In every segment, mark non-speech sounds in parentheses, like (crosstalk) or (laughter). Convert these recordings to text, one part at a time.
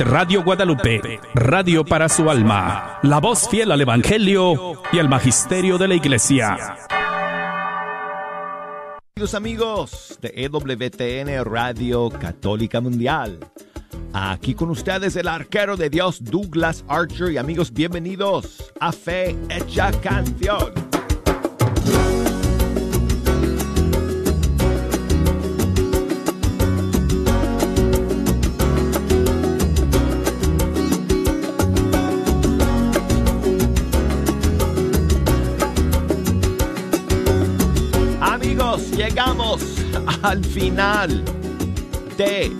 Radio Guadalupe, radio para su alma, la voz fiel al Evangelio y al Magisterio de la Iglesia. Queridos amigos de EWTN Radio Católica Mundial, aquí con ustedes el arquero de Dios Douglas Archer y amigos bienvenidos a Fe Hecha Canción. Al final de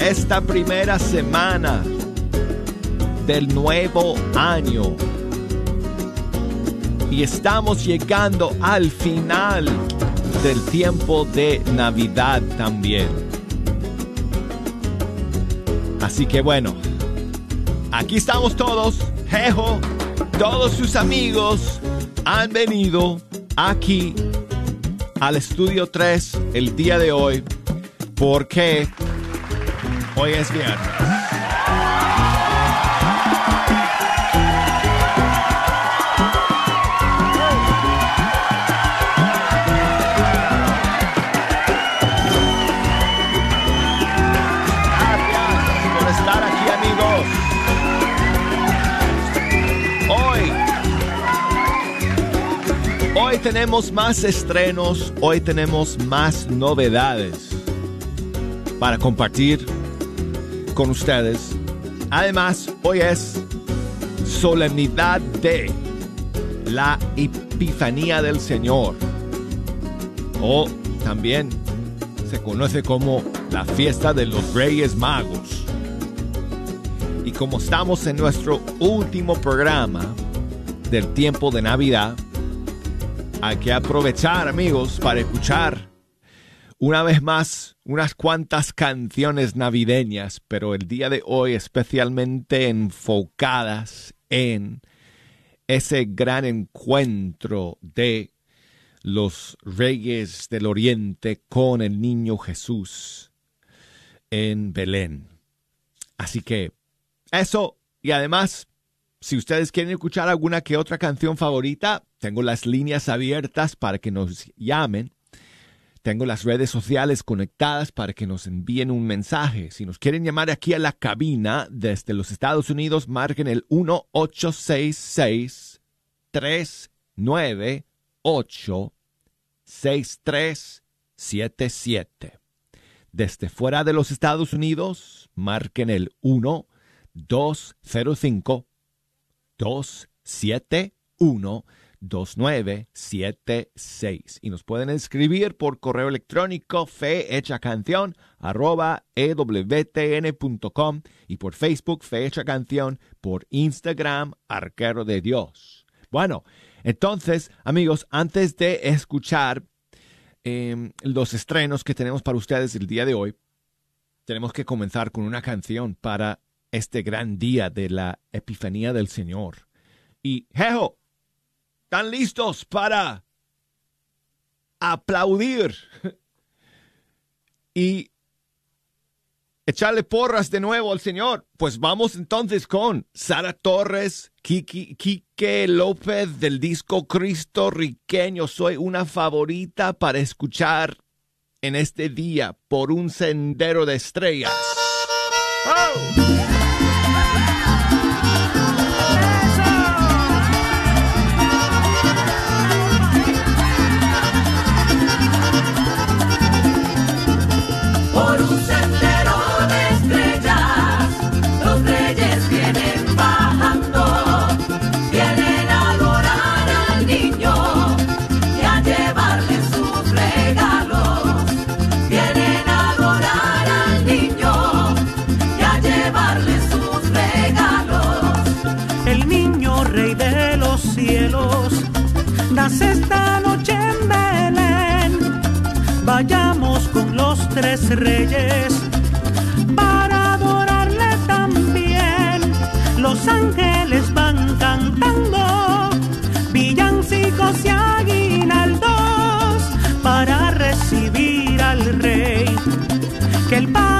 esta primera semana del nuevo año. Y estamos llegando al final del tiempo de Navidad también. Así que bueno, aquí estamos todos. Jejo, todos sus amigos han venido aquí al estudio 3 el día de hoy porque hoy es viernes. Tenemos más estrenos, hoy tenemos más novedades para compartir con ustedes. Además, hoy es solemnidad de la Epifanía del Señor. O también se conoce como la fiesta de los Reyes Magos. Y como estamos en nuestro último programa del tiempo de Navidad, hay que aprovechar, amigos, para escuchar una vez más unas cuantas canciones navideñas, pero el día de hoy especialmente enfocadas en ese gran encuentro de los reyes del oriente con el niño Jesús en Belén. Así que eso y además si ustedes quieren escuchar alguna que otra canción favorita, tengo las líneas abiertas para que nos llamen. Tengo las redes sociales conectadas para que nos envíen un mensaje. Si nos quieren llamar aquí a la cabina desde los Estados Unidos, marquen el 1866 398 6377. Desde fuera de los Estados Unidos, marquen el 1 205 271 2976 y nos pueden escribir por correo electrónico fehechacanción arroba ewtn.com y por Facebook Fehecha Canción, por Instagram Arquero de Dios. Bueno, entonces amigos, antes de escuchar eh, los estrenos que tenemos para ustedes el día de hoy, tenemos que comenzar con una canción para este gran día de la Epifanía del Señor. Y, Jejo, ¿están listos para aplaudir y echarle porras de nuevo al Señor? Pues vamos entonces con Sara Torres, Kiki, Quique López del disco Cristo Riqueño. Soy una favorita para escuchar en este día por un sendero de estrellas. ¡Oh! Reyes para adorarle también. Los ángeles van cantando villancicos y aguinaldos para recibir al rey que el Padre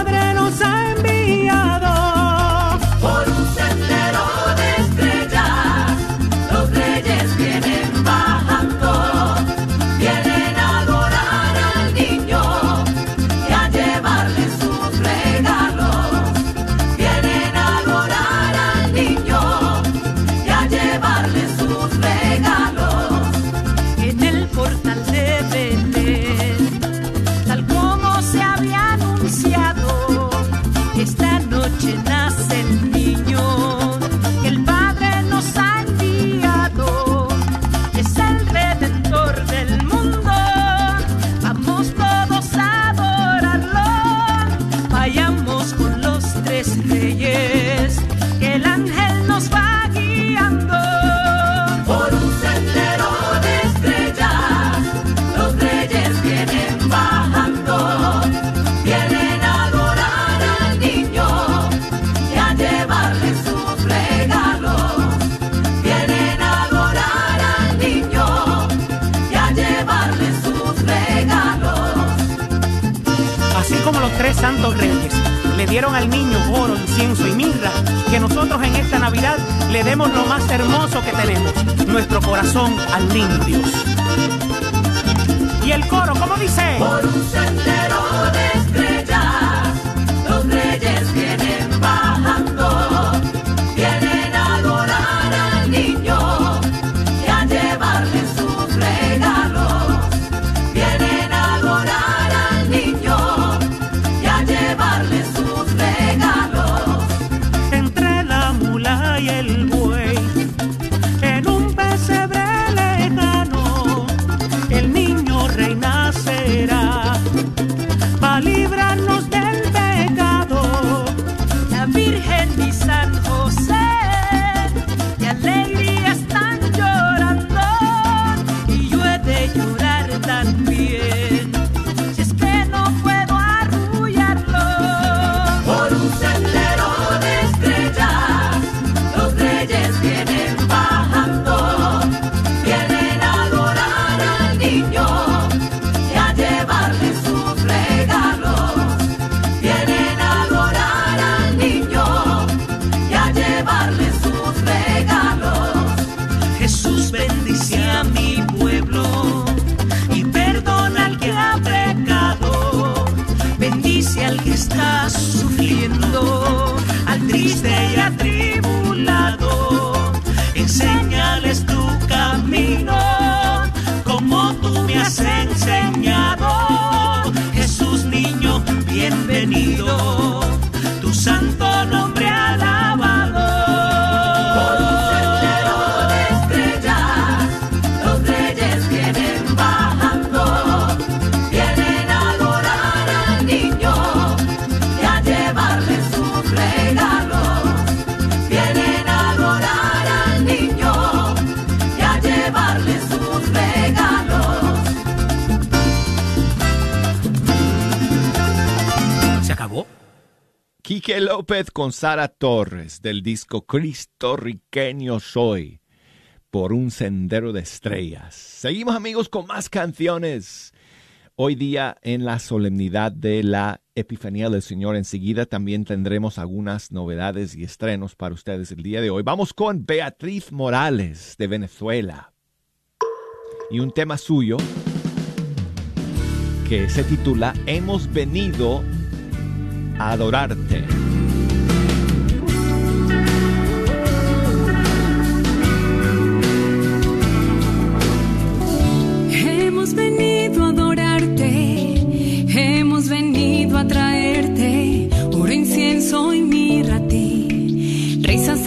hermoso que tenemos, nuestro corazón al limpio. Y el coro, ¿cómo dice? Por un sendero de López con Sara Torres del disco Cristo Riqueño Soy por un sendero de estrellas. Seguimos amigos con más canciones. Hoy día en la solemnidad de la Epifanía del Señor, enseguida también tendremos algunas novedades y estrenos para ustedes el día de hoy. Vamos con Beatriz Morales de Venezuela y un tema suyo que se titula Hemos venido a adorarte.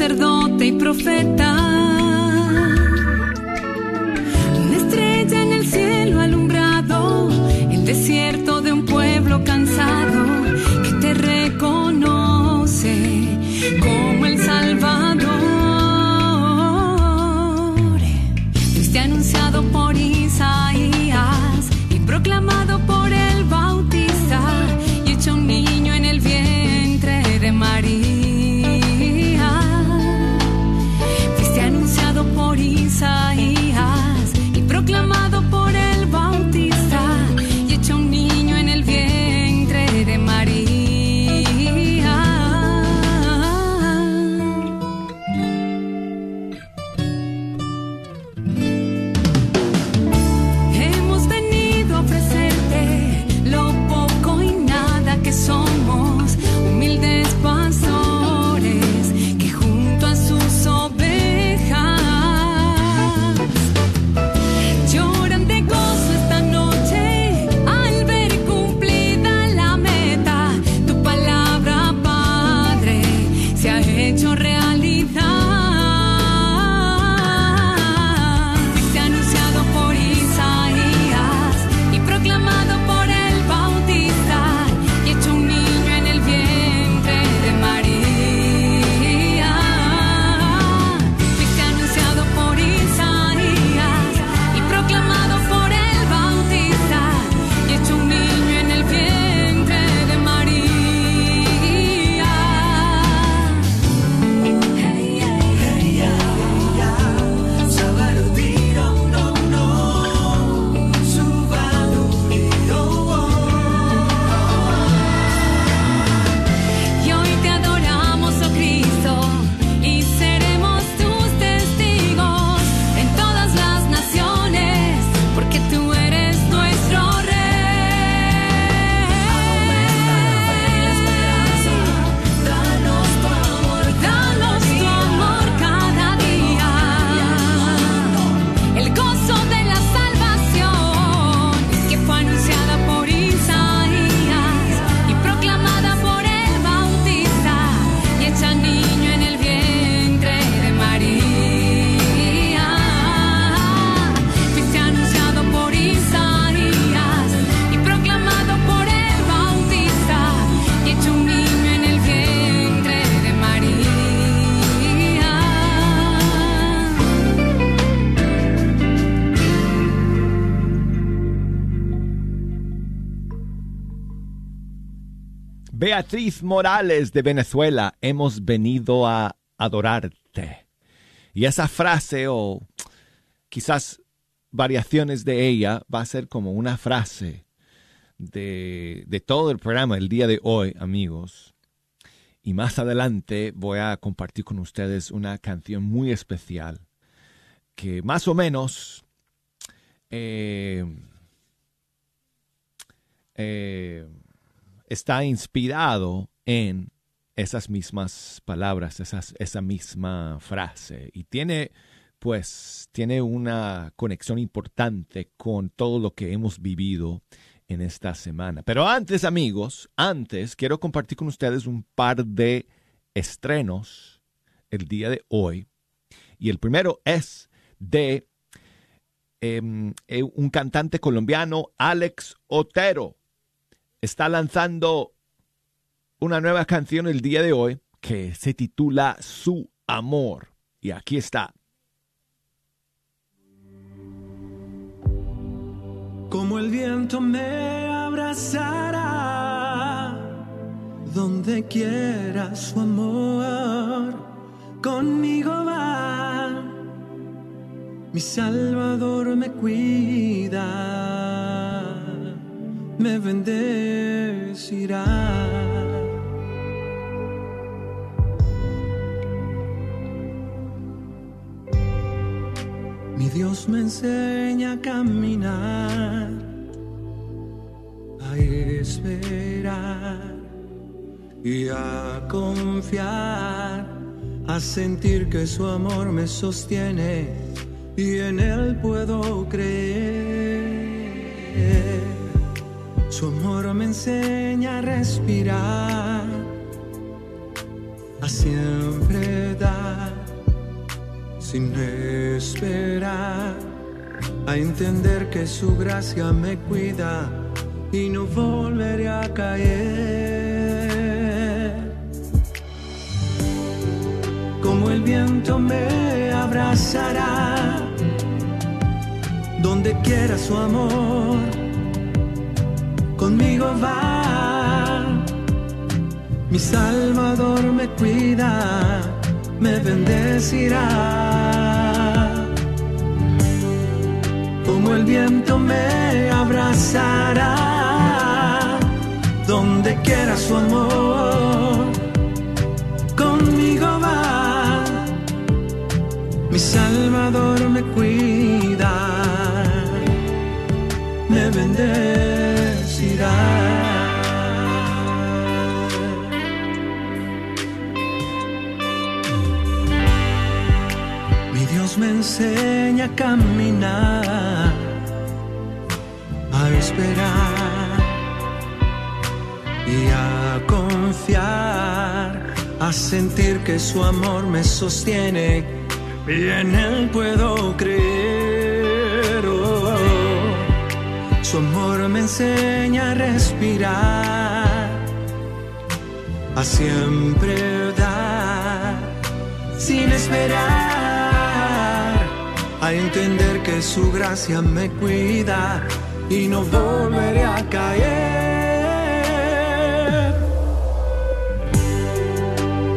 sacerdote y profeta. Beatriz Morales de Venezuela, hemos venido a adorarte. Y esa frase o quizás variaciones de ella va a ser como una frase de, de todo el programa el día de hoy, amigos. Y más adelante voy a compartir con ustedes una canción muy especial que más o menos eh, eh, está inspirado en esas mismas palabras, esas, esa misma frase. Y tiene, pues, tiene una conexión importante con todo lo que hemos vivido en esta semana. Pero antes, amigos, antes quiero compartir con ustedes un par de estrenos el día de hoy. Y el primero es de em, eh, un cantante colombiano, Alex Otero está lanzando una nueva canción el día de hoy que se titula Su Amor. Y aquí está. Como el viento me abrazará, donde quiera su amor, conmigo va. Mi Salvador me cuida, me bendecirá. Mi Dios me enseña a caminar, a esperar y a confiar, a sentir que su amor me sostiene y en él puedo creer. Su amor me enseña a respirar, a siempre dar sin esperar, a entender que su gracia me cuida y no volveré a caer. Como el viento me abrazará, donde quiera su amor, conmigo va. Mi Salvador me cuida me bendecirá. Como el viento me abrazará, donde quiera su amor, conmigo va. Mi Salvador me cuida, me bendecirá. Mi Dios me enseña a caminar, a esperar y a confiar, a sentir que su amor me sostiene y en él puedo creer. Su amor me enseña a respirar, a siempre dar, sin esperar, a entender que su gracia me cuida y no volveré a caer.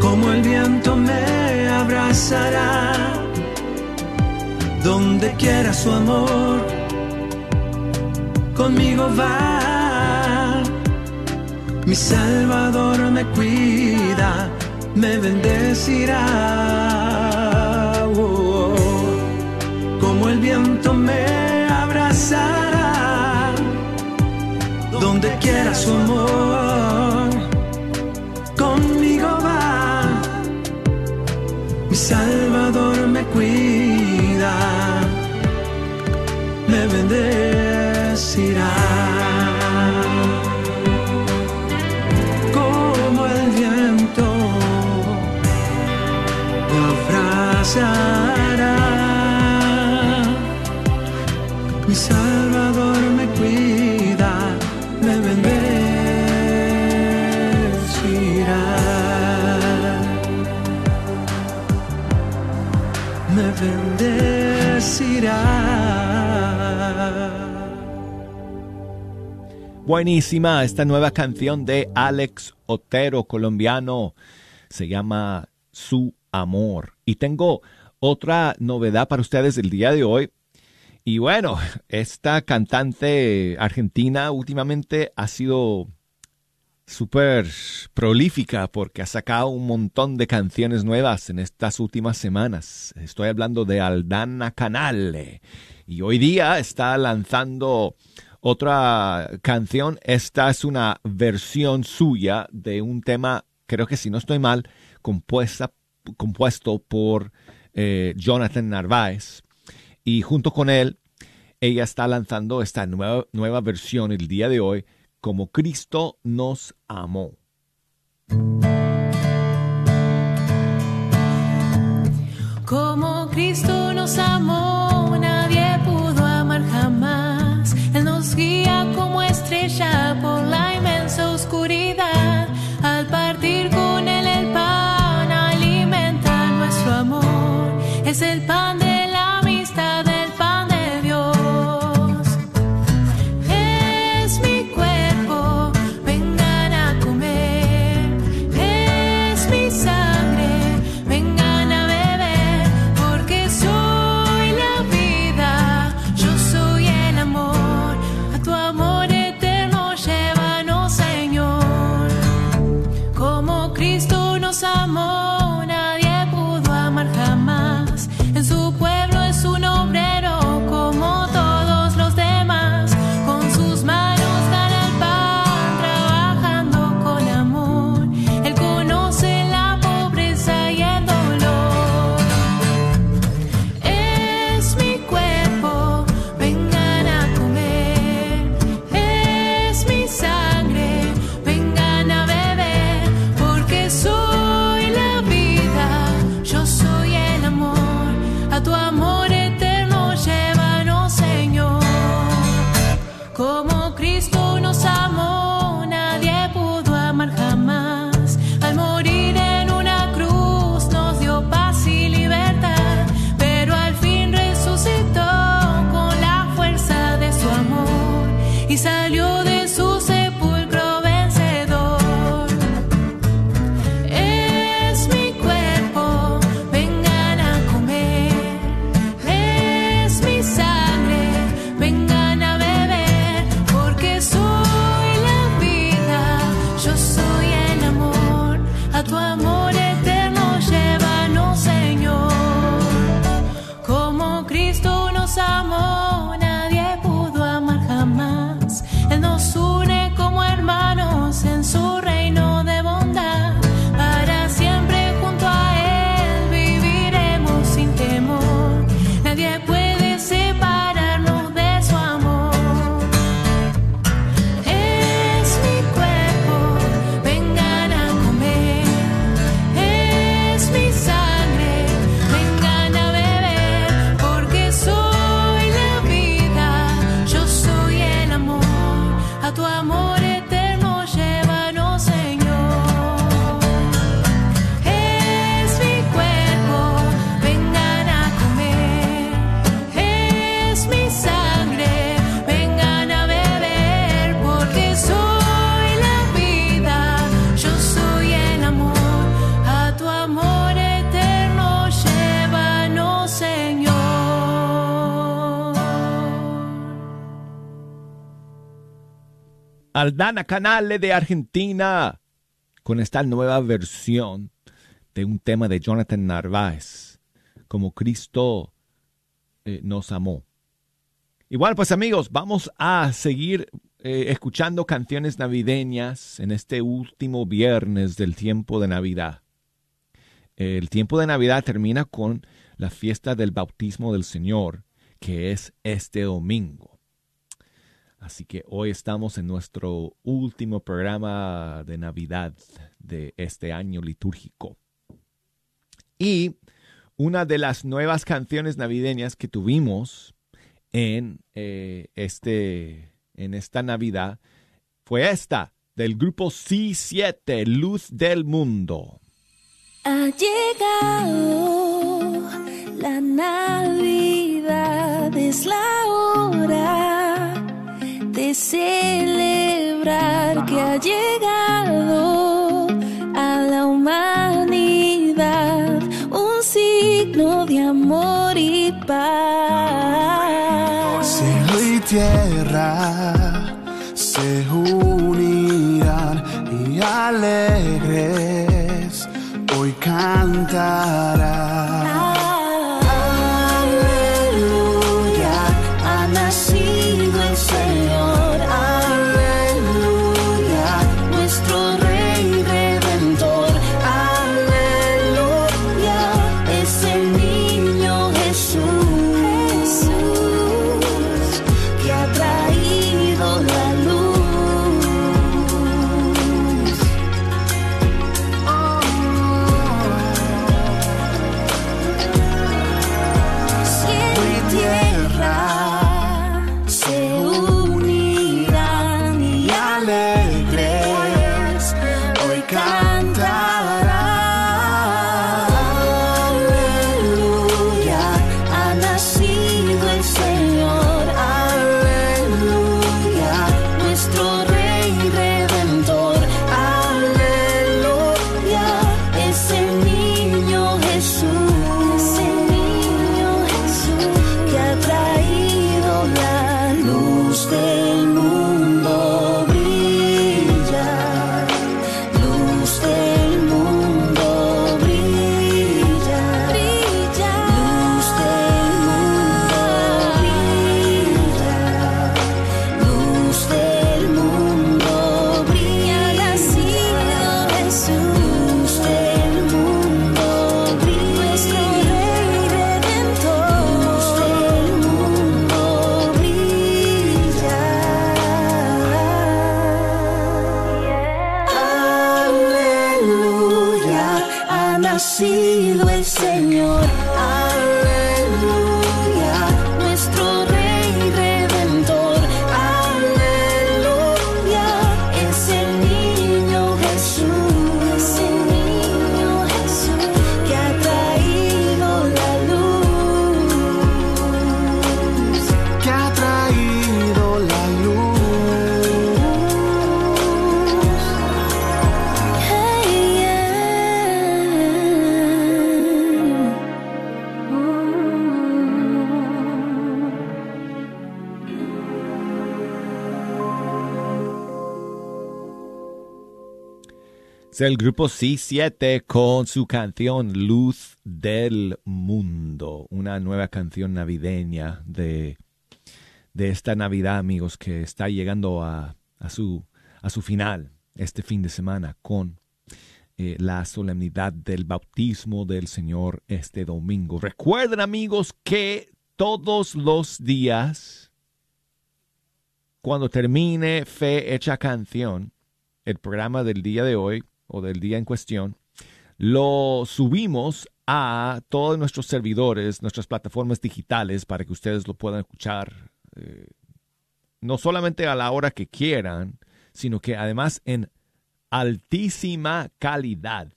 Como el viento me abrazará, donde quiera su amor, conmigo va. Mi Salvador me cuida, me bendecirá. Oh. Como el viento me abrazará, donde quiera su amor, conmigo va. Mi Salvador me cuida, me bendecirá. Como el viento me abrazará. Buenísima esta nueva canción de Alex Otero, colombiano. Se llama Su Amor. Y tengo otra novedad para ustedes el día de hoy. Y bueno, (laughs) esta cantante argentina últimamente ha sido súper prolífica porque ha sacado un montón de canciones nuevas en estas últimas semanas. Estoy hablando de Aldana Canale. Y hoy día está lanzando otra canción. Esta es una versión suya de un tema, creo que si no estoy mal, compuesta, compuesto por eh, Jonathan Narváez. Y junto con él, ella está lanzando esta nueva, nueva versión el día de hoy, como Cristo nos amó. Como Cristo nos amó, Aldana Canale de Argentina con esta nueva versión de un tema de Jonathan Narváez, como Cristo eh, nos amó. Igual, pues amigos, vamos a seguir eh, escuchando canciones navideñas en este último viernes del tiempo de Navidad. El tiempo de Navidad termina con la fiesta del bautismo del Señor, que es este domingo. Así que hoy estamos en nuestro último programa de Navidad de este año litúrgico. Y una de las nuevas canciones navideñas que tuvimos en, eh, este, en esta Navidad fue esta, del grupo C7, Luz del Mundo. Ha llegado la Navidad, es la hora celebrar que ha llegado a la humanidad un signo de amor y paz. Cielo y tierra se unirán y alegres hoy cantarán. El grupo C7 con su canción Luz del Mundo, una nueva canción navideña de, de esta Navidad, amigos, que está llegando a, a su, a su final este fin de semana con eh, la solemnidad del bautismo del Señor este domingo. Recuerden, amigos, que todos los días, cuando termine Fe Hecha Canción, el programa del día de hoy o del día en cuestión, lo subimos a todos nuestros servidores, nuestras plataformas digitales para que ustedes lo puedan escuchar eh, no solamente a la hora que quieran, sino que además en altísima calidad.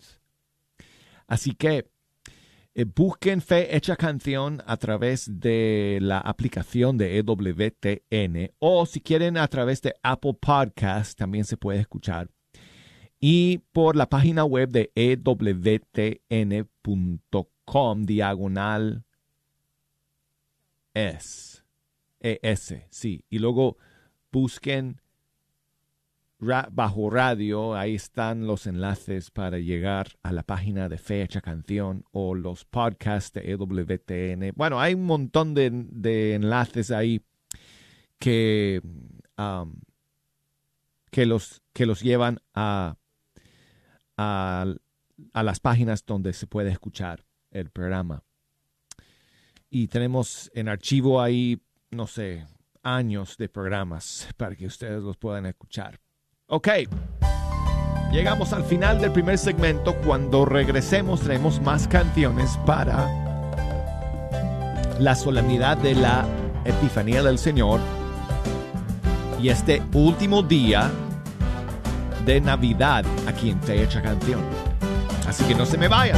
Así que eh, busquen Fe Hecha Canción a través de la aplicación de EWTN o si quieren a través de Apple Podcast también se puede escuchar. Y por la página web de ewtn.com diagonal es. ES, sí. Y luego busquen bajo radio, ahí están los enlaces para llegar a la página de Fecha Canción o los podcasts de EWTN. Bueno, hay un montón de, de enlaces ahí que, um, que, los, que los llevan a, a, las páginas donde se puede escuchar el programa. Y tenemos en archivo ahí, no sé, años de programas para que ustedes los puedan escuchar. Ok. Llegamos al final del primer segmento. Cuando regresemos tenemos más canciones para la solemnidad de la Epifanía del Señor y este último día de Navidad aquí en Fecha Canción. Así que no se me vayan.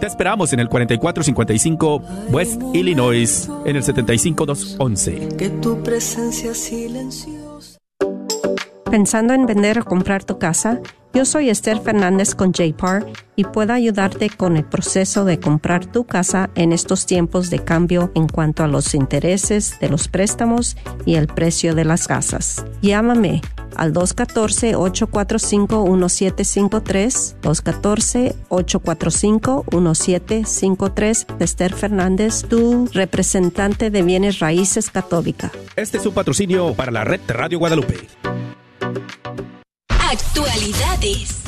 Te esperamos en el 4455 West Illinois, en el 75211. Que tu presencia silenciosa. ¿Pensando en vender o comprar tu casa? Yo soy Esther Fernández con JPAR y puedo ayudarte con el proceso de comprar tu casa en estos tiempos de cambio en cuanto a los intereses de los préstamos y el precio de las casas. Llámame al 214-845-1753, 214-845-1753, Esther Fernández, tu representante de bienes raíces católica. Este es un patrocinio para la red de Radio Guadalupe. Actualidades.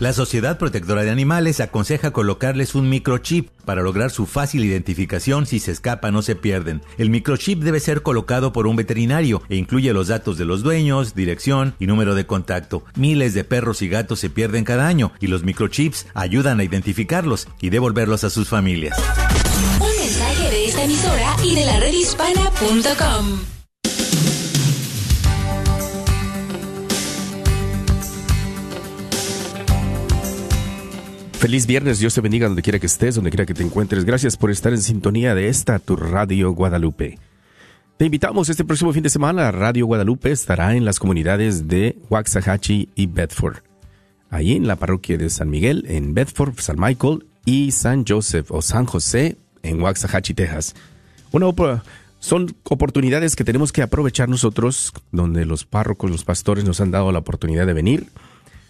La Sociedad Protectora de Animales aconseja colocarles un microchip para lograr su fácil identificación si se escapan o se pierden. El microchip debe ser colocado por un veterinario e incluye los datos de los dueños, dirección y número de contacto. Miles de perros y gatos se pierden cada año y los microchips ayudan a identificarlos y devolverlos a sus familias. Un mensaje de esta emisora y de la redhispana.com. Feliz viernes, Dios te bendiga donde quiera que estés, donde quiera que te encuentres. Gracias por estar en sintonía de esta, tu Radio Guadalupe. Te invitamos este próximo fin de semana. Radio Guadalupe estará en las comunidades de Waxahachie y Bedford. Ahí en la parroquia de San Miguel, en Bedford, San Michael y San Joseph o San José en Waxahachie, Texas. Son oportunidades que tenemos que aprovechar nosotros, donde los párrocos, los pastores nos han dado la oportunidad de venir,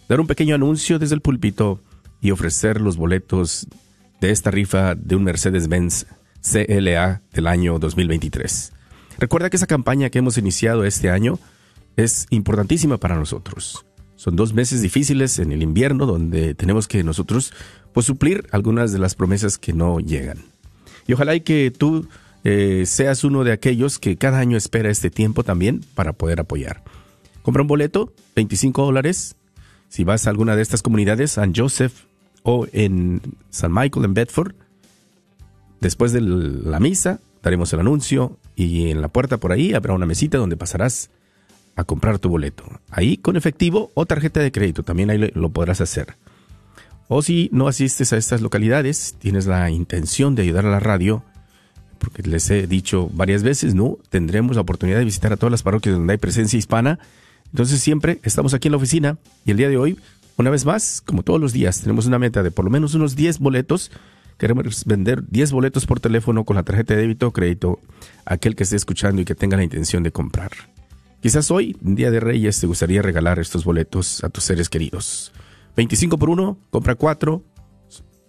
dar un pequeño anuncio desde el púlpito y ofrecer los boletos de esta rifa de un Mercedes-Benz CLA del año 2023. Recuerda que esa campaña que hemos iniciado este año es importantísima para nosotros. Son dos meses difíciles en el invierno donde tenemos que nosotros pues, suplir algunas de las promesas que no llegan. Y ojalá y que tú eh, seas uno de aquellos que cada año espera este tiempo también para poder apoyar. Compra un boleto, 25 dólares. Si vas a alguna de estas comunidades, San Joseph o en San Michael, en Bedford, después de la misa, daremos el anuncio y en la puerta por ahí habrá una mesita donde pasarás a comprar tu boleto. Ahí con efectivo o tarjeta de crédito, también ahí lo- podrás hacer. O si no asistes a estas localidades, tienes la intención de ayudar a la radio, porque les he dicho varias veces, ¿no? Tendremos la oportunidad de visitar a todas las parroquias donde hay presencia hispana. Entonces siempre estamos aquí en la oficina y el día de hoy, una vez más, como todos los días, tenemos una meta de por lo menos unos 10 boletos. Queremos vender 10 boletos por teléfono con la tarjeta de débito o crédito a aquel que esté escuchando y que tenga la intención de comprar. Quizás hoy, Día de Reyes, te gustaría regalar estos boletos a tus seres queridos. 25 por 1, compra 4,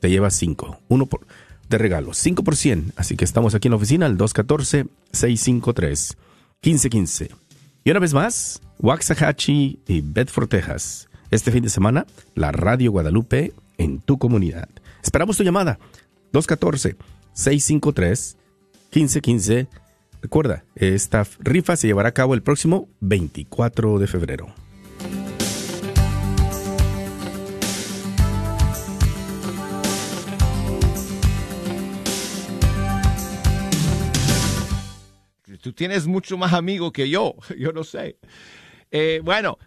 te llevas 5. Uno por, de regalo, 5 por 100. Así que estamos aquí en la oficina al 214-653-1515. Y una vez más, Waxahachie y Bedford, Texas. Este fin de semana, la Radio Guadalupe en tu comunidad. Esperamos tu llamada. 214-653-1515. Recuerda, esta rifa se llevará a cabo el próximo 24 de febrero. Tú tienes mucho más amigos que yo, (laughs) yo no sé. Eh, bueno,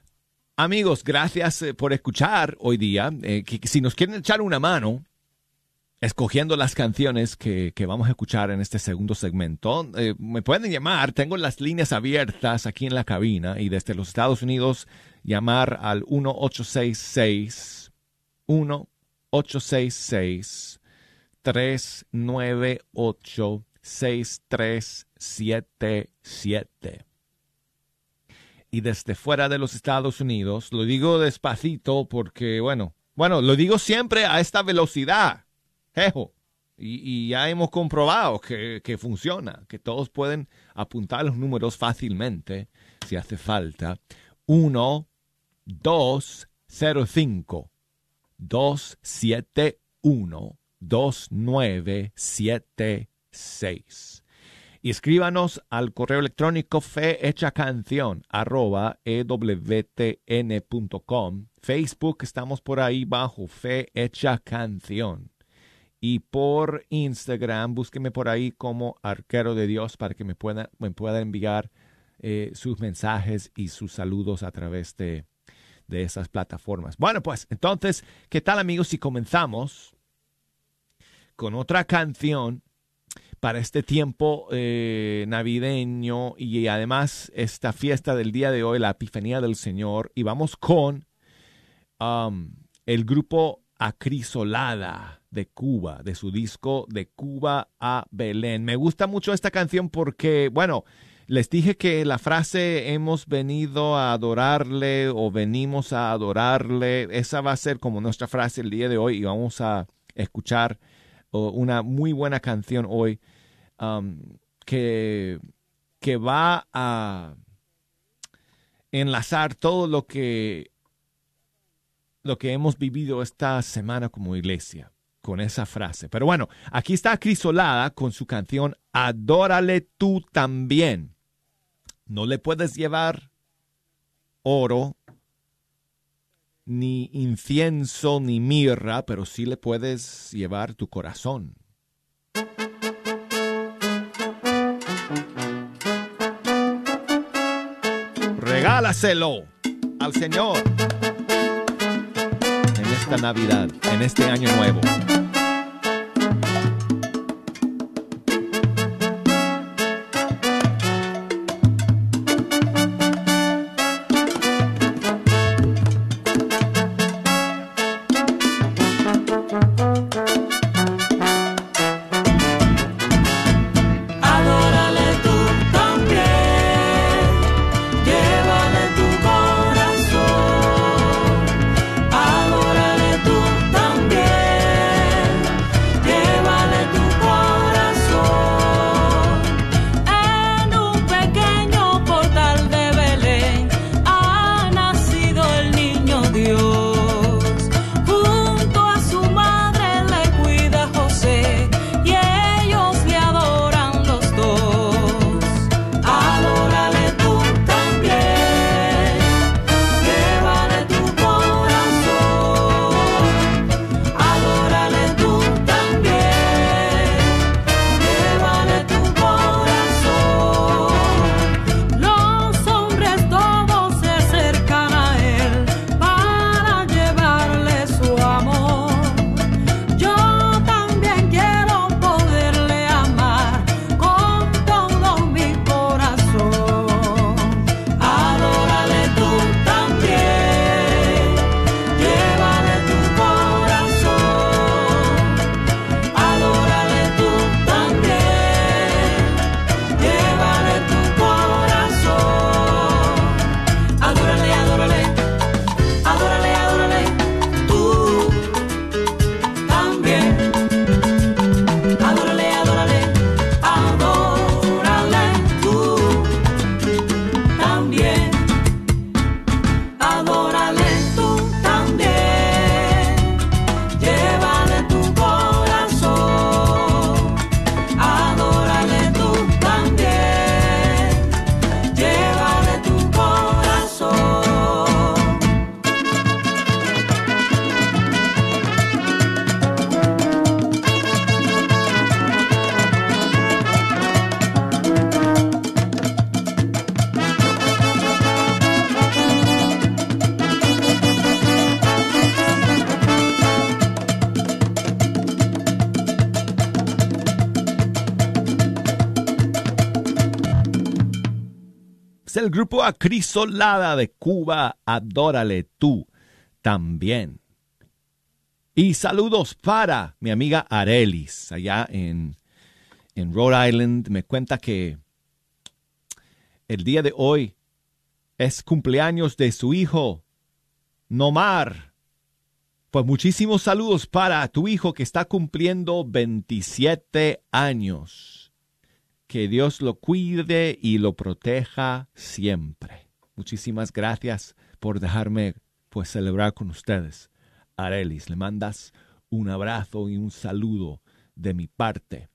amigos, gracias eh, por escuchar hoy día. Eh, que- si nos quieren echar una mano escogiendo las canciones que, que vamos a escuchar en este segundo segmento, eh, me pueden llamar. Tengo las líneas abiertas aquí en la cabina y desde los Estados Unidos llamar al 1866 1866 398 6377 y desde fuera de los Estados Unidos. Lo digo despacito porque, bueno, bueno, lo digo siempre a esta velocidad, jejo. Y, y ya hemos comprobado que, que funciona, que todos pueden apuntar los números fácilmente si hace falta. 1, 2, 0, 5, 2, 7, 1, 2, 9, 7, 6. Y escríbanos al correo electrónico fehechacanción arroba ewtn.com. Facebook estamos por ahí bajo Fe Canción. Y por Instagram, búsqueme por ahí como Arquero de Dios para que me pueda, me pueda enviar eh, sus mensajes y sus saludos a través de, de esas plataformas. Bueno, pues entonces, ¿qué tal amigos si comenzamos con otra canción para este tiempo eh, navideño y además esta fiesta del día de hoy, la Epifanía del Señor. Y vamos con um, el grupo Acrisolada de Cuba, de su disco De Cuba a Belén. Me gusta mucho esta canción porque, bueno, les dije que la frase hemos venido a adorarle o venimos a adorarle, esa va a ser como nuestra frase el día de hoy y vamos a escuchar oh, una muy buena canción hoy um, que, que va a enlazar todo lo que lo que hemos vivido esta semana como iglesia con esa frase. Pero bueno, aquí está Crisolada con su canción Adórale tú también. No le puedes llevar oro, ni incienso, ni mirra, pero sí le puedes llevar tu corazón. Regálaselo al Señor en esta Navidad, en este año nuevo. Grupo Acrisolada de Cuba, adórale tú también. Y saludos para mi amiga Arelis, allá en, en Rhode Island. Me cuenta que el día de hoy es cumpleaños de su hijo, Nomar. Pues muchísimos saludos para tu hijo que está cumpliendo 27 años. Que Dios lo cuide y lo proteja siempre. Muchísimas gracias por dejarme pues celebrar con ustedes. Arelis, le mandas un abrazo y un saludo de mi parte.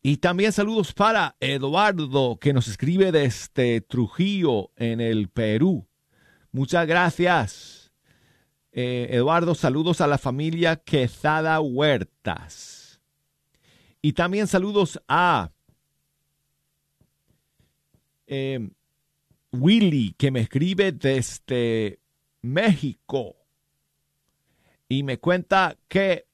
Y también saludos para Eduardo, que nos escribe desde Trujillo, en el Perú. Muchas gracias. Eh, Eduardo, saludos a la familia Quezada Huertas. Y también saludos a eh, Willy, que me escribe desde México. Y me cuenta que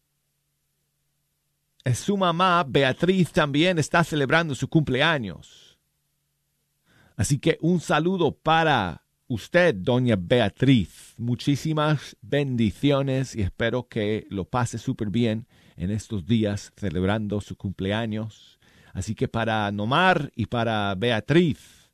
su mamá, Beatriz, también está celebrando su cumpleaños. Así que un saludo para usted, doña Beatriz. Muchísimas bendiciones y espero que lo pase súper bien en estos días celebrando su cumpleaños. Así que para Nomar y para Beatriz,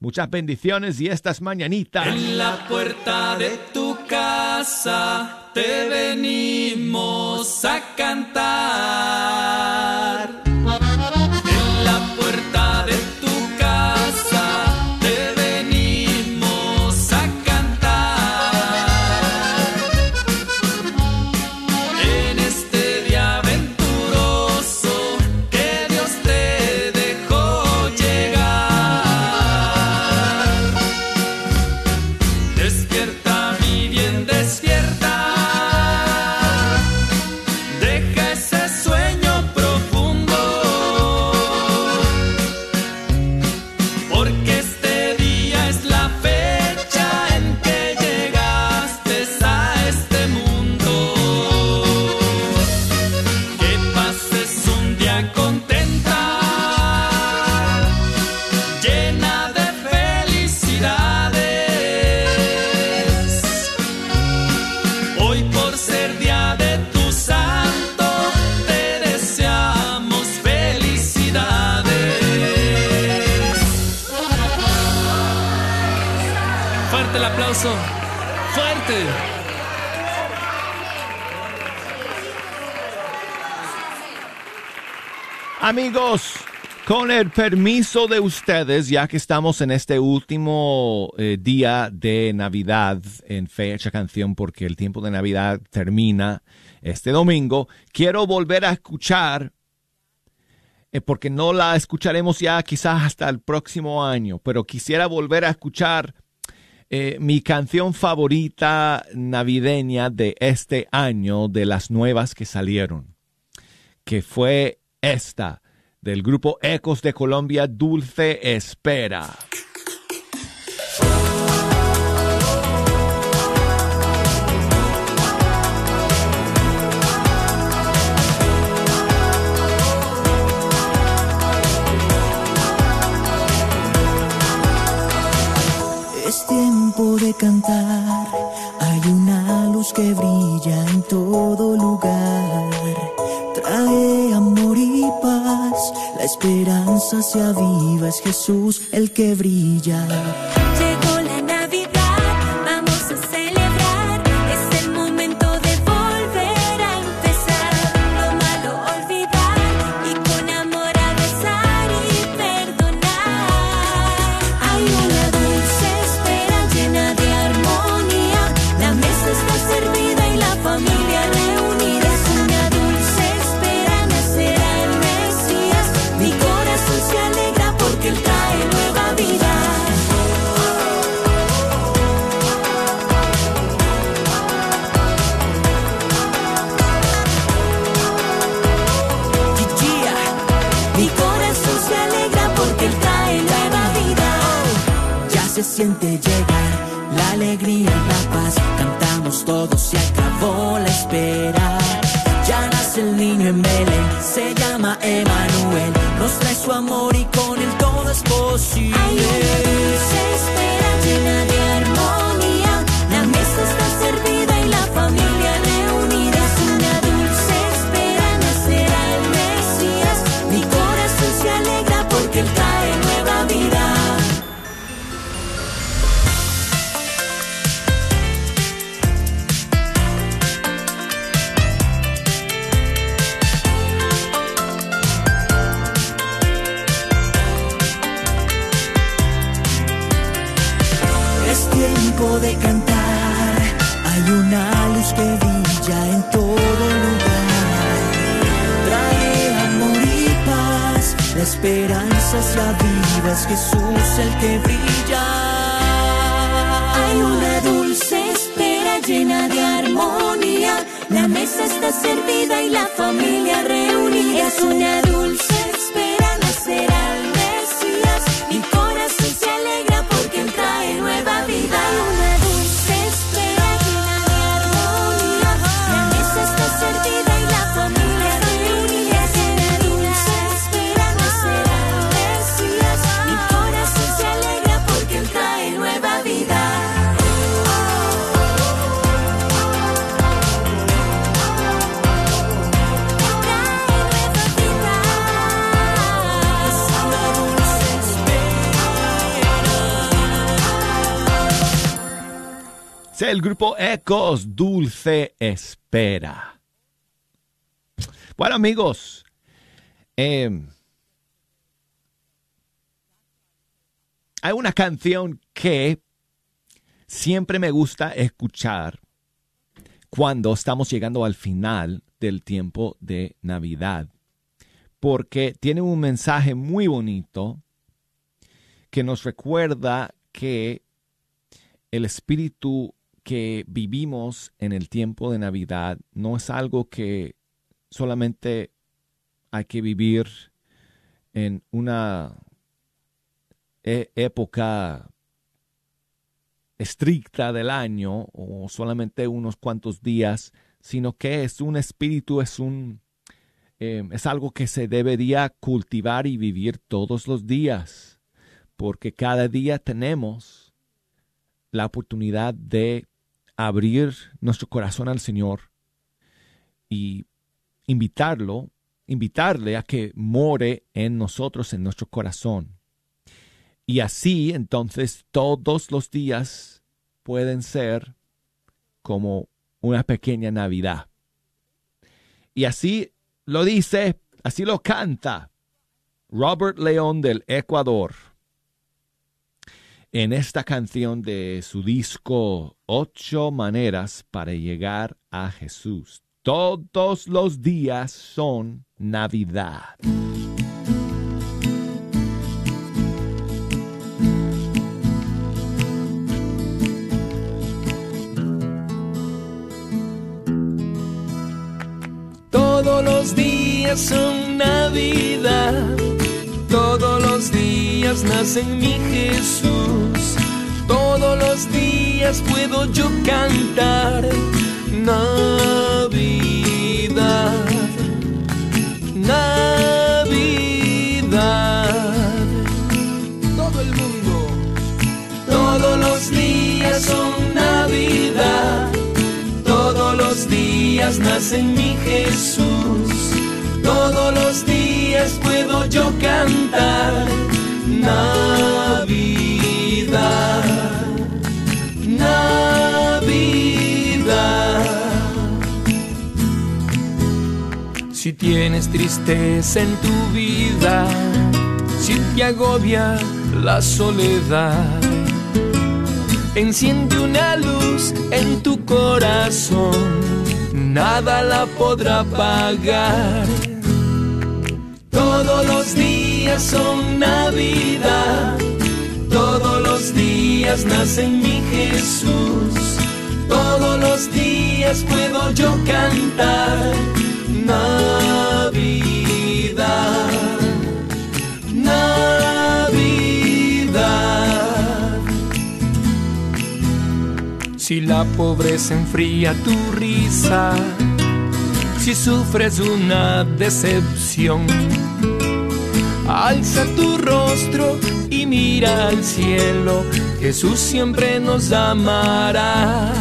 muchas bendiciones y estas mañanitas. En la puerta de tu casa te venimos a cantar. Fuerte. Amigos, con el permiso de ustedes, ya que estamos en este último eh, día de Navidad en fecha canción, porque el tiempo de Navidad termina este domingo, quiero volver a escuchar, eh, porque no la escucharemos ya quizás hasta el próximo año, pero quisiera volver a escuchar eh, mi canción favorita navideña de este año, de las nuevas que salieron, que fue esta, del grupo Ecos de Colombia, Dulce Espera. Tiempo de cantar, hay una luz que brilla en todo lugar. Trae amor y paz, la esperanza se aviva, es Jesús el que brilla. Siente llegar la alegría y la paz. Cantamos todos, se acabó la espera. El grupo Ecos Dulce Espera. Bueno, amigos, eh, hay una canción que siempre me gusta escuchar cuando estamos llegando al final del tiempo de Navidad, porque tiene un mensaje muy bonito que nos recuerda que el espíritu que vivimos en el tiempo de Navidad no es algo que solamente hay que vivir en una e- época estricta del año o solamente unos cuantos días, sino que es un espíritu, es un eh, es algo que se debería cultivar y vivir todos los días, porque cada día tenemos la oportunidad de abrir nuestro corazón al Señor y invitarlo, invitarle a que more en nosotros, en nuestro corazón. Y así entonces todos los días pueden ser como una pequeña Navidad. Y así lo dice, así lo canta Robert León del Ecuador en esta canción de su disco Ocho Maneras para llegar a Jesús. Todos los días son Navidad. Todos los días son Navidad. Todos los días nace en mi Jesús. Todos los días puedo yo cantar Navidad. Navidad. Todo el mundo. Todos los días son Navidad. Todos los días nace en mi Jesús. Todos los días puedo yo cantar Navidad. Navidad. Si tienes tristeza en tu vida, si te agobia la soledad, enciende una luz en tu corazón, nada la podrá apagar. Todos los días son Navidad, todos los días nace mi Jesús, todos los días puedo yo cantar. Navidad, Navidad. Si la pobreza enfría tu risa, si sufres una decepción, Alza tu rostro y mira al cielo, Jesús siempre nos amará.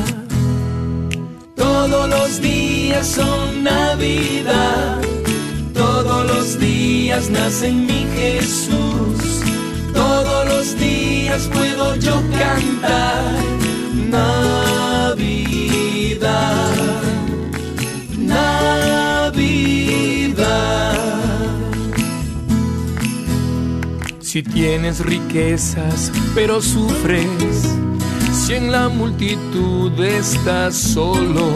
Todos los días son Navidad, todos los días nace mi Jesús, todos los días puedo yo cantar. Si tienes riquezas pero sufres, si en la multitud estás solo,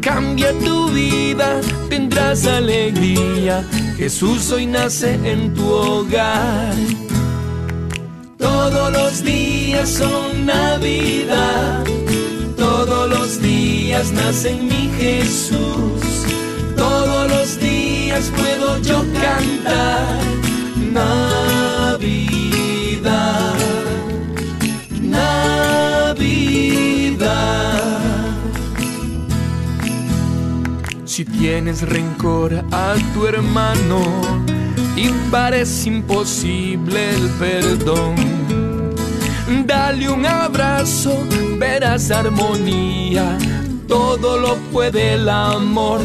cambia tu vida, tendrás alegría. Jesús hoy nace en tu hogar. Todos los días son Navidad, todos los días nace en mi Jesús, todos los días puedo yo cantar Navidad, Navidad. Si tienes rencor a tu hermano y parece imposible el perdón, dale un abrazo, verás armonía, todo lo puede el amor.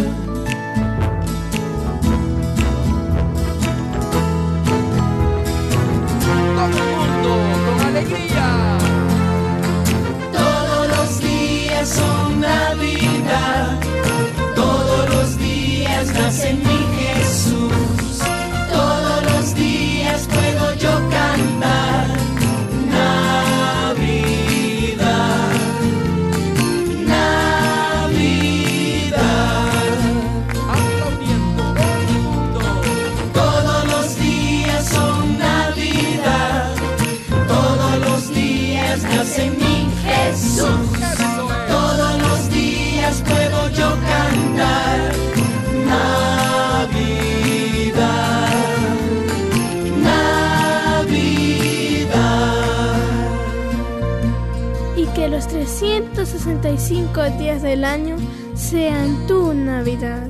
365 días del año sean tu Navidad.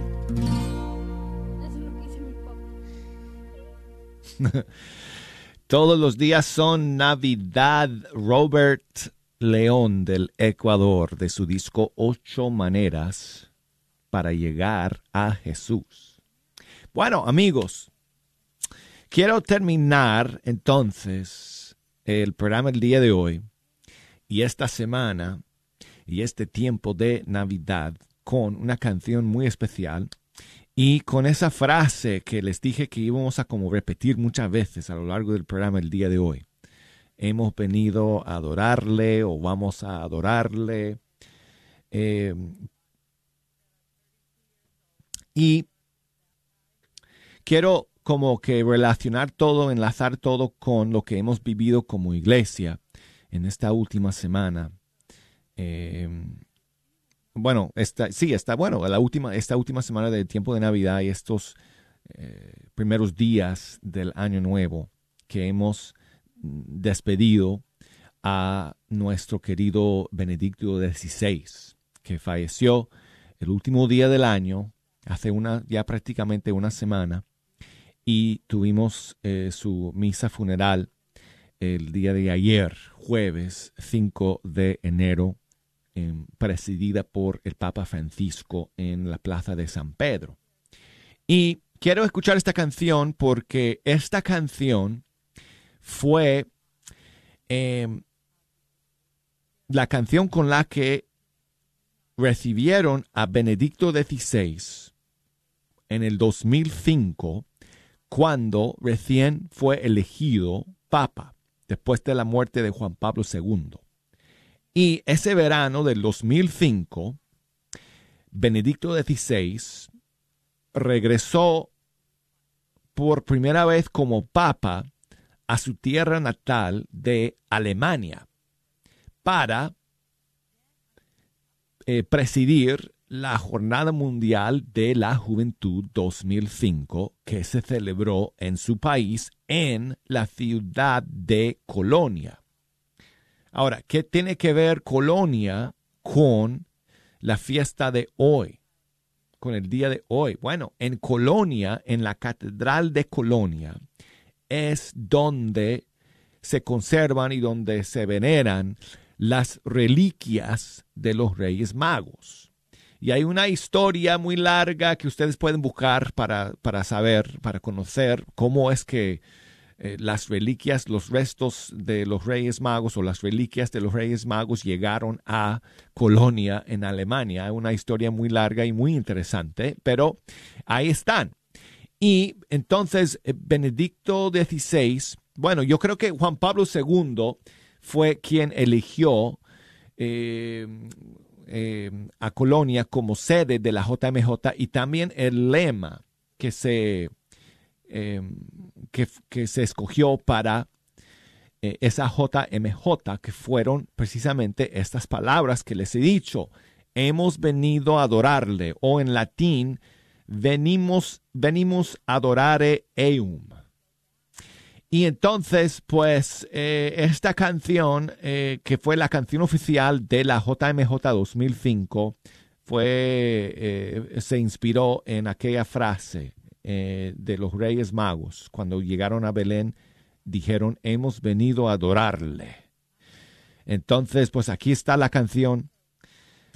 (laughs) Todos los días son Navidad. Robert León del Ecuador, de su disco Ocho Maneras para llegar a Jesús. Bueno, amigos, quiero terminar entonces el programa el día de hoy y esta semana y este tiempo de Navidad con una canción muy especial y con esa frase que les dije que íbamos a como repetir muchas veces a lo largo del programa el día de hoy. Hemos venido a adorarle o vamos a adorarle. Eh, y quiero como que relacionar todo, enlazar todo con lo que hemos vivido como iglesia en esta última semana. Eh, bueno, esta, sí, está bueno, la última, esta última semana del tiempo de Navidad y estos eh, primeros días del año nuevo que hemos despedido a nuestro querido Benedicto XVI, que falleció el último día del año, hace una, ya prácticamente una semana, y tuvimos eh, su misa funeral el día de ayer, jueves 5 de enero, eh, presidida por el Papa Francisco en la Plaza de San Pedro. Y quiero escuchar esta canción porque esta canción fue eh, la canción con la que recibieron a Benedicto XVI en el 2005 cuando recién fue elegido papa después de la muerte de Juan Pablo II. Y ese verano del 2005, Benedicto XVI regresó por primera vez como papa a su tierra natal de Alemania para eh, presidir la Jornada Mundial de la Juventud 2005 que se celebró en su país en la ciudad de Colonia. Ahora, ¿qué tiene que ver Colonia con la fiesta de hoy? con el día de hoy? Bueno, en Colonia, en la Catedral de Colonia, es donde se conservan y donde se veneran las reliquias de los Reyes Magos. Y hay una historia muy larga que ustedes pueden buscar para, para saber, para conocer cómo es que eh, las reliquias, los restos de los Reyes Magos o las reliquias de los Reyes Magos llegaron a Colonia en Alemania. Una historia muy larga y muy interesante, pero ahí están. Y entonces eh, Benedicto XVI, bueno, yo creo que Juan Pablo II fue quien eligió eh, a Colonia como sede de la JMJ y también el lema que se, que, se escogió para eh, esa JMJ, que fueron precisamente estas palabras que les he dicho. Hemos venido a adorarle, o en latín, venimos, venimos adorare eum. Y entonces, pues, eh, esta canción, eh, que fue la canción oficial de la JMJ 2005, fue, eh, se inspiró en aquella frase eh, de los Reyes Magos. Cuando llegaron a Belén, dijeron, hemos venido a adorarle. Entonces, pues aquí está la canción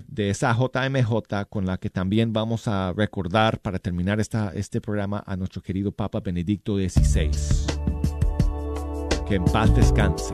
de esa JMJ con la que también vamos a recordar para terminar esta, este programa a nuestro querido Papa Benedicto XVI. Que en paz descanse.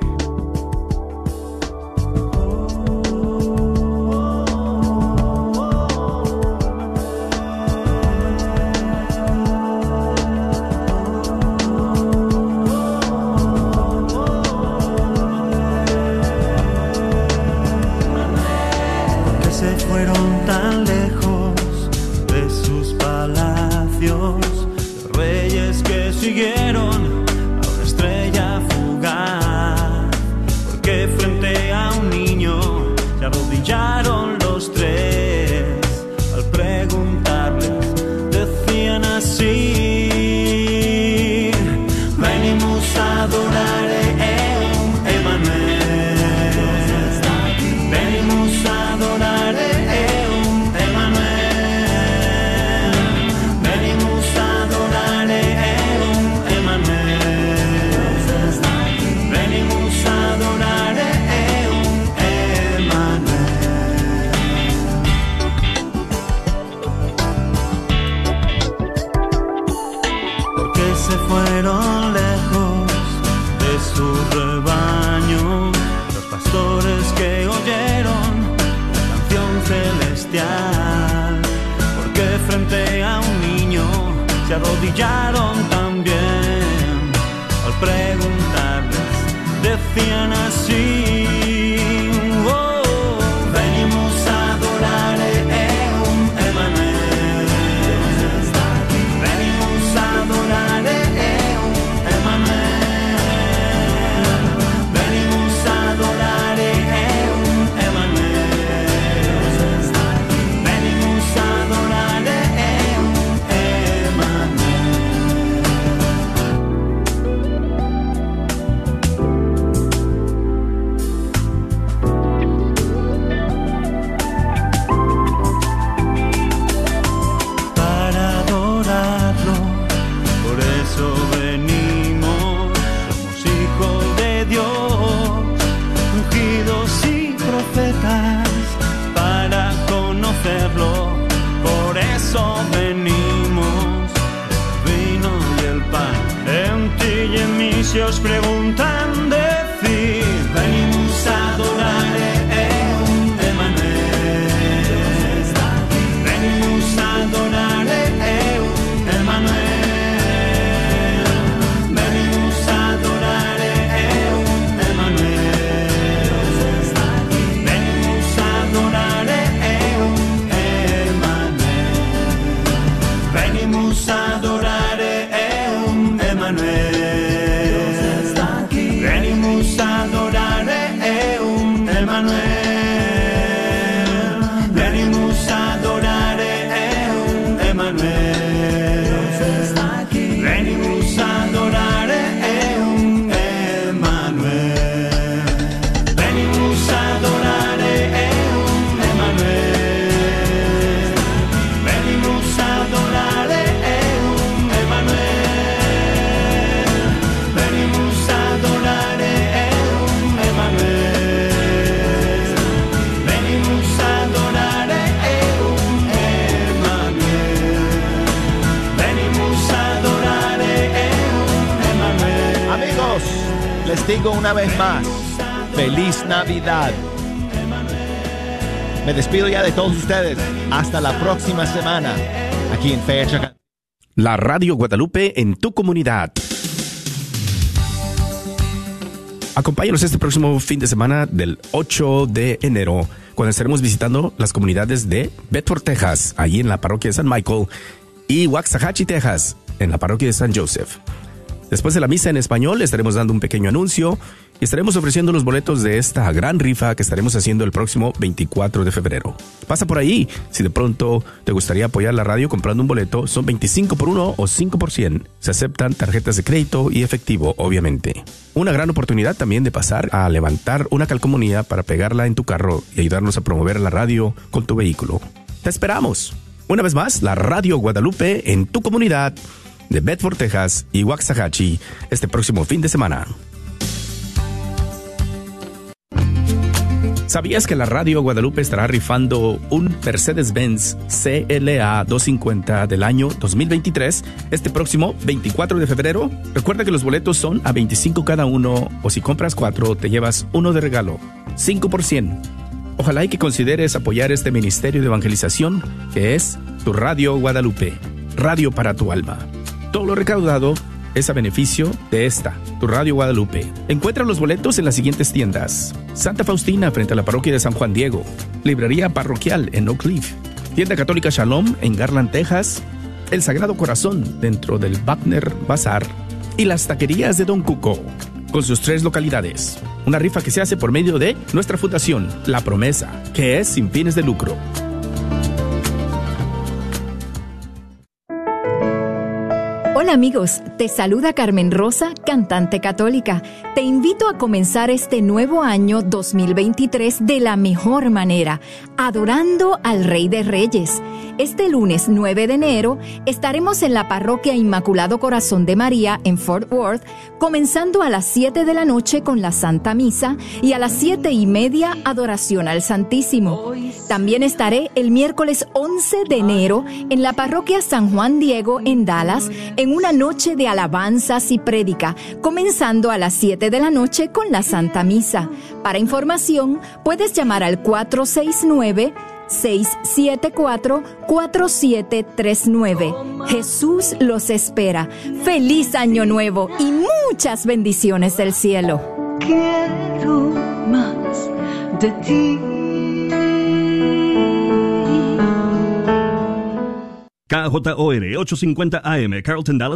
Digo una vez más, feliz Navidad. Me despido ya de todos ustedes. Hasta la próxima semana, aquí en Fecha La Radio Guadalupe en tu comunidad. Acompáñanos este próximo fin de semana del 8 de enero, cuando estaremos visitando las comunidades de Bedford, Texas, allí en la parroquia de San Michael, y Waxahachie, Texas, en la parroquia de San Joseph. Después de la misa en español, estaremos dando un pequeño anuncio y estaremos ofreciendo los boletos de esta gran rifa que estaremos haciendo el próximo 24 de febrero. Pasa por ahí. Si de pronto te gustaría apoyar la radio comprando un boleto, son 25 por 1 o 5 por 100. Se aceptan tarjetas de crédito y efectivo, obviamente. Una gran oportunidad también de pasar a levantar una calcomanía para pegarla en tu carro y ayudarnos a promover la radio con tu vehículo. Te esperamos. Una vez más, la Radio Guadalupe en tu comunidad de Bedford, Texas y Waxahachie este próximo fin de semana. ¿Sabías que la Radio Guadalupe estará rifando un Mercedes-Benz CLA 250 del año 2023 este próximo 24 de febrero? Recuerda que los boletos son a 25 cada uno o si compras cuatro te llevas uno de regalo, 5 por 100. Ojalá y que consideres apoyar este ministerio de evangelización que es tu Radio Guadalupe, radio para tu alma. Todo lo recaudado es a beneficio de esta, tu Radio Guadalupe. Encuentra los boletos en las siguientes tiendas. Santa Faustina frente a la parroquia de San Juan Diego. Librería parroquial en Oak Cliff. Tienda Católica Shalom en Garland, Texas. El Sagrado Corazón dentro del Wagner Bazar. Y las taquerías de Don Cuco. Con sus tres localidades. Una rifa que se hace por medio de nuestra fundación, La Promesa, que es sin fines de lucro. Hola amigos, te saluda Carmen Rosa, cantante católica. Te invito a comenzar este nuevo año 2023 de la mejor manera, adorando al Rey de Reyes. Este lunes 9 de enero estaremos en la parroquia Inmaculado Corazón de María en Fort Worth, comenzando a las 7 de la noche con la Santa Misa y a las 7 y media adoración al Santísimo. También estaré el miércoles 11 de enero en la parroquia San Juan Diego en Dallas en una noche de alabanzas y prédica, comenzando a las 7 de la noche con la Santa Misa. Para información, puedes llamar al 469 674-4739. Jesús los espera. Feliz año nuevo y muchas bendiciones del cielo. Quiero más de ti. KJOR 850 AM, Carlton Dallas